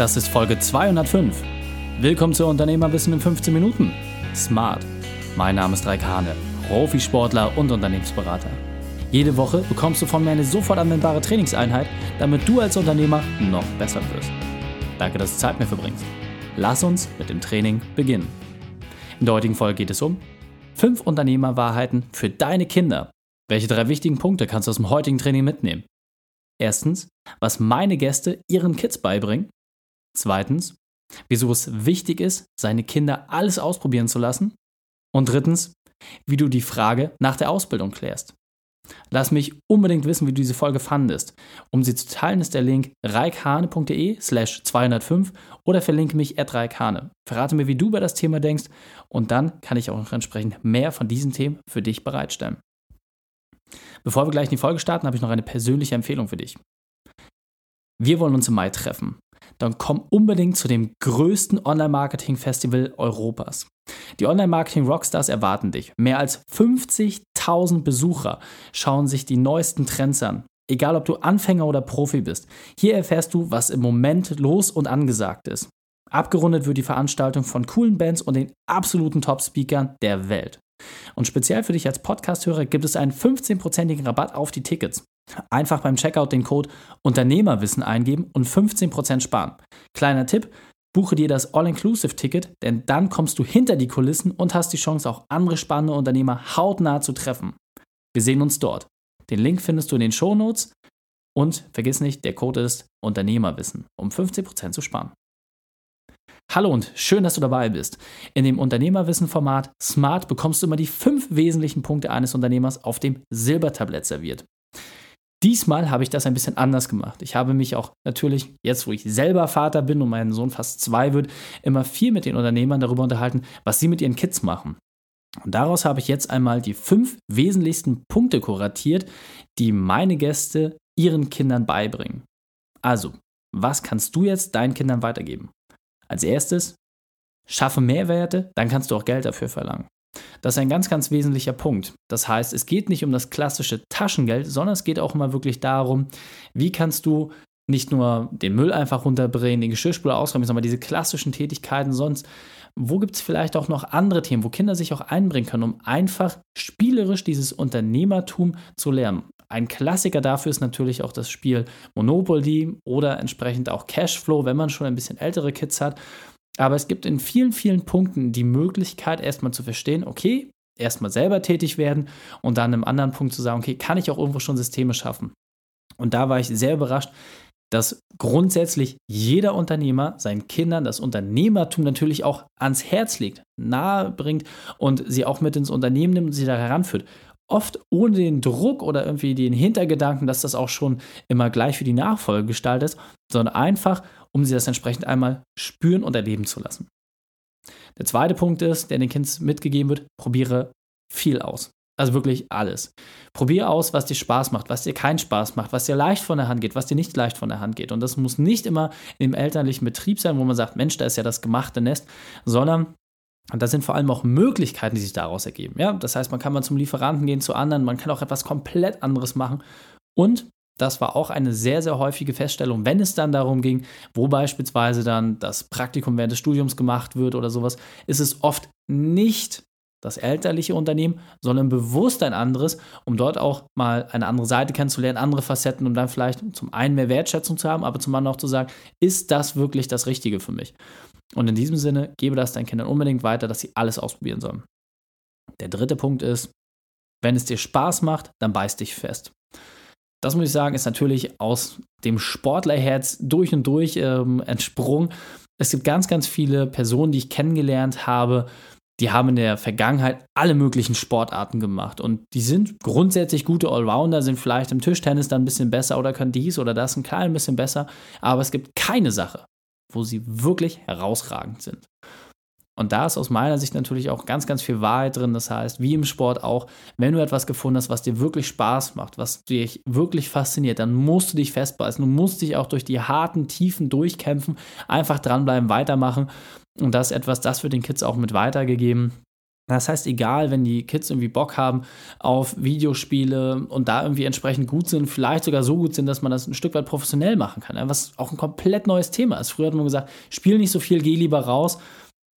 Das ist Folge 205. Willkommen zu Unternehmerwissen in 15 Minuten. Smart. Mein Name ist Raik Hane, Profisportler und Unternehmensberater. Jede Woche bekommst du von mir eine sofort anwendbare Trainingseinheit, damit du als Unternehmer noch besser wirst. Danke, dass du Zeit mit mir verbringst. Lass uns mit dem Training beginnen. In der heutigen Folge geht es um 5 Unternehmerwahrheiten für deine Kinder. Welche drei wichtigen Punkte kannst du aus dem heutigen Training mitnehmen? Erstens, was meine Gäste ihren Kids beibringen. Zweitens, wieso es wichtig ist, seine Kinder alles ausprobieren zu lassen. Und drittens, wie du die Frage nach der Ausbildung klärst. Lass mich unbedingt wissen, wie du diese Folge fandest. Um sie zu teilen, ist der Link reikhane.de slash 205 oder verlinke mich at reikhane. Verrate mir, wie du über das Thema denkst und dann kann ich auch noch entsprechend mehr von diesen Themen für dich bereitstellen. Bevor wir gleich in die Folge starten, habe ich noch eine persönliche Empfehlung für dich. Wir wollen uns im Mai treffen dann komm unbedingt zu dem größten Online-Marketing-Festival Europas. Die Online-Marketing-Rockstars erwarten dich. Mehr als 50.000 Besucher schauen sich die neuesten Trends an. Egal, ob du Anfänger oder Profi bist. Hier erfährst du, was im Moment los und angesagt ist. Abgerundet wird die Veranstaltung von coolen Bands und den absoluten Top-Speakern der Welt. Und speziell für dich als Podcast-Hörer gibt es einen 15%igen Rabatt auf die Tickets. Einfach beim Checkout den Code Unternehmerwissen eingeben und 15% sparen. Kleiner Tipp, buche dir das All-Inclusive-Ticket, denn dann kommst du hinter die Kulissen und hast die Chance, auch andere spannende Unternehmer hautnah zu treffen. Wir sehen uns dort. Den Link findest du in den Shownotes und vergiss nicht, der Code ist Unternehmerwissen, um 15% zu sparen. Hallo und schön, dass du dabei bist. In dem Unternehmerwissen-Format Smart bekommst du immer die fünf wesentlichen Punkte eines Unternehmers auf dem Silbertablett serviert. Diesmal habe ich das ein bisschen anders gemacht. Ich habe mich auch natürlich, jetzt wo ich selber Vater bin und mein Sohn fast zwei wird, immer viel mit den Unternehmern darüber unterhalten, was sie mit ihren Kids machen. Und daraus habe ich jetzt einmal die fünf wesentlichsten Punkte kuratiert, die meine Gäste ihren Kindern beibringen. Also, was kannst du jetzt deinen Kindern weitergeben? Als erstes, schaffe Mehrwerte, dann kannst du auch Geld dafür verlangen. Das ist ein ganz, ganz wesentlicher Punkt. Das heißt, es geht nicht um das klassische Taschengeld, sondern es geht auch immer wirklich darum, wie kannst du nicht nur den Müll einfach runterbringen, den Geschirrspüler ausräumen, sondern diese klassischen Tätigkeiten sonst. Wo gibt es vielleicht auch noch andere Themen, wo Kinder sich auch einbringen können, um einfach spielerisch dieses Unternehmertum zu lernen? Ein Klassiker dafür ist natürlich auch das Spiel Monopoly oder entsprechend auch Cashflow, wenn man schon ein bisschen ältere Kids hat. Aber es gibt in vielen, vielen Punkten die Möglichkeit, erstmal zu verstehen, okay, erstmal selber tätig werden und dann im anderen Punkt zu sagen, okay, kann ich auch irgendwo schon Systeme schaffen? Und da war ich sehr überrascht, dass grundsätzlich jeder Unternehmer seinen Kindern das Unternehmertum natürlich auch ans Herz legt, nahe bringt und sie auch mit ins Unternehmen nimmt und sie da heranführt. Oft ohne den Druck oder irgendwie den Hintergedanken, dass das auch schon immer gleich für die Nachfolge gestaltet ist, sondern einfach, um sie das entsprechend einmal spüren und erleben zu lassen. Der zweite Punkt ist, der den Kindern mitgegeben wird, probiere viel aus. Also wirklich alles. Probiere aus, was dir Spaß macht, was dir keinen Spaß macht, was dir leicht von der Hand geht, was dir nicht leicht von der Hand geht. Und das muss nicht immer im elterlichen Betrieb sein, wo man sagt, Mensch, da ist ja das gemachte Nest, sondern und das sind vor allem auch Möglichkeiten, die sich daraus ergeben. Ja? Das heißt, man kann mal zum Lieferanten gehen, zu anderen, man kann auch etwas komplett anderes machen. Und das war auch eine sehr, sehr häufige Feststellung, wenn es dann darum ging, wo beispielsweise dann das Praktikum während des Studiums gemacht wird oder sowas, ist es oft nicht das elterliche Unternehmen, sondern bewusst ein anderes, um dort auch mal eine andere Seite kennenzulernen, andere Facetten, um dann vielleicht zum einen mehr Wertschätzung zu haben, aber zum anderen auch zu sagen, ist das wirklich das Richtige für mich? Und in diesem Sinne, gebe das deinen Kindern unbedingt weiter, dass sie alles ausprobieren sollen. Der dritte Punkt ist, wenn es dir Spaß macht, dann beiß dich fest. Das muss ich sagen, ist natürlich aus dem Sportlerherz durch und durch ähm, entsprungen. Es gibt ganz, ganz viele Personen, die ich kennengelernt habe, die haben in der Vergangenheit alle möglichen Sportarten gemacht und die sind grundsätzlich gute Allrounder, sind vielleicht im Tischtennis dann ein bisschen besser oder können dies oder das ein klein bisschen besser, aber es gibt keine Sache, wo sie wirklich herausragend sind. Und da ist aus meiner Sicht natürlich auch ganz, ganz viel Wahrheit drin. Das heißt, wie im Sport auch, wenn du etwas gefunden hast, was dir wirklich Spaß macht, was dich wirklich fasziniert, dann musst du dich festbeißen. Du musst dich auch durch die harten Tiefen durchkämpfen, einfach dranbleiben, weitermachen. Und das ist etwas, das wird den Kids auch mit weitergegeben. Das heißt, egal, wenn die Kids irgendwie Bock haben auf Videospiele und da irgendwie entsprechend gut sind, vielleicht sogar so gut sind, dass man das ein Stück weit professionell machen kann, was auch ein komplett neues Thema ist. Früher hat man gesagt, spiel nicht so viel, geh lieber raus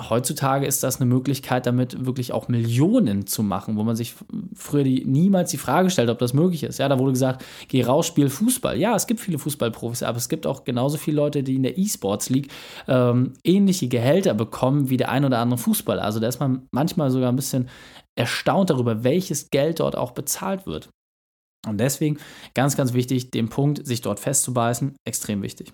heutzutage ist das eine Möglichkeit, damit wirklich auch Millionen zu machen, wo man sich früher die, niemals die Frage stellt, ob das möglich ist. Ja, da wurde gesagt, geh raus, spiel Fußball. Ja, es gibt viele Fußballprofis, aber es gibt auch genauso viele Leute, die in der E-Sports League ähm, ähnliche Gehälter bekommen wie der ein oder andere Fußballer. Also da ist man manchmal sogar ein bisschen erstaunt darüber, welches Geld dort auch bezahlt wird. Und deswegen ganz, ganz wichtig, den Punkt, sich dort festzubeißen, extrem wichtig.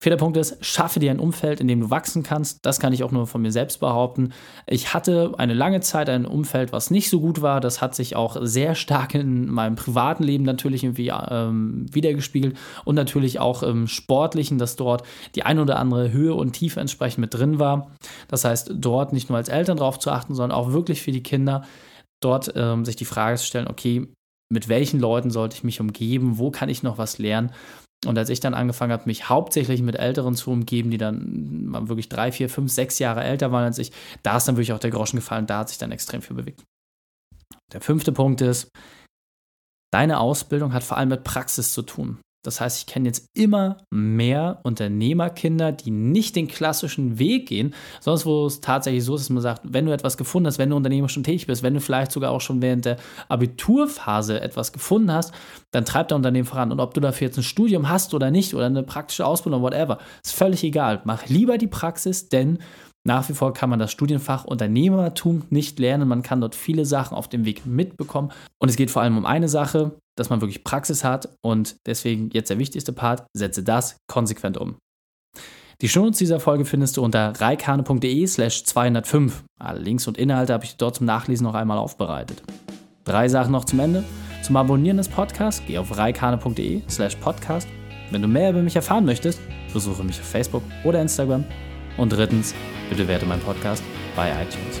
Vierter Punkt ist, schaffe dir ein Umfeld, in dem du wachsen kannst. Das kann ich auch nur von mir selbst behaupten. Ich hatte eine lange Zeit ein Umfeld, was nicht so gut war. Das hat sich auch sehr stark in meinem privaten Leben natürlich irgendwie ähm, wiedergespiegelt und natürlich auch im sportlichen, dass dort die ein oder andere Höhe und Tiefe entsprechend mit drin war. Das heißt, dort nicht nur als Eltern drauf zu achten, sondern auch wirklich für die Kinder dort ähm, sich die Frage zu stellen, okay, mit welchen Leuten sollte ich mich umgeben, wo kann ich noch was lernen und als ich dann angefangen habe, mich hauptsächlich mit Älteren zu umgeben, die dann wirklich drei, vier, fünf, sechs Jahre älter waren als ich, da ist dann wirklich auch der Groschen gefallen, da hat sich dann extrem viel bewegt. Der fünfte Punkt ist, deine Ausbildung hat vor allem mit Praxis zu tun. Das heißt, ich kenne jetzt immer mehr Unternehmerkinder, die nicht den klassischen Weg gehen, sondern wo es tatsächlich so ist, dass man sagt, wenn du etwas gefunden hast, wenn du Unternehmer schon tätig bist, wenn du vielleicht sogar auch schon während der Abiturphase etwas gefunden hast, dann treibt dein Unternehmen voran. Und ob du dafür jetzt ein Studium hast oder nicht oder eine praktische Ausbildung, whatever, ist völlig egal. Mach lieber die Praxis, denn nach wie vor kann man das Studienfach Unternehmertum nicht lernen. Man kann dort viele Sachen auf dem Weg mitbekommen. Und es geht vor allem um eine Sache, dass man wirklich Praxis hat. Und deswegen jetzt der wichtigste Part, setze das konsequent um. Die Shownotes dieser Folge findest du unter reikane.de slash 205. Alle Links und Inhalte habe ich dort zum Nachlesen noch einmal aufbereitet. Drei Sachen noch zum Ende. Zum Abonnieren des Podcasts geh auf reikane.de slash podcast. Wenn du mehr über mich erfahren möchtest, besuche mich auf Facebook oder Instagram. Und drittens, bitte werte meinen Podcast bei iTunes.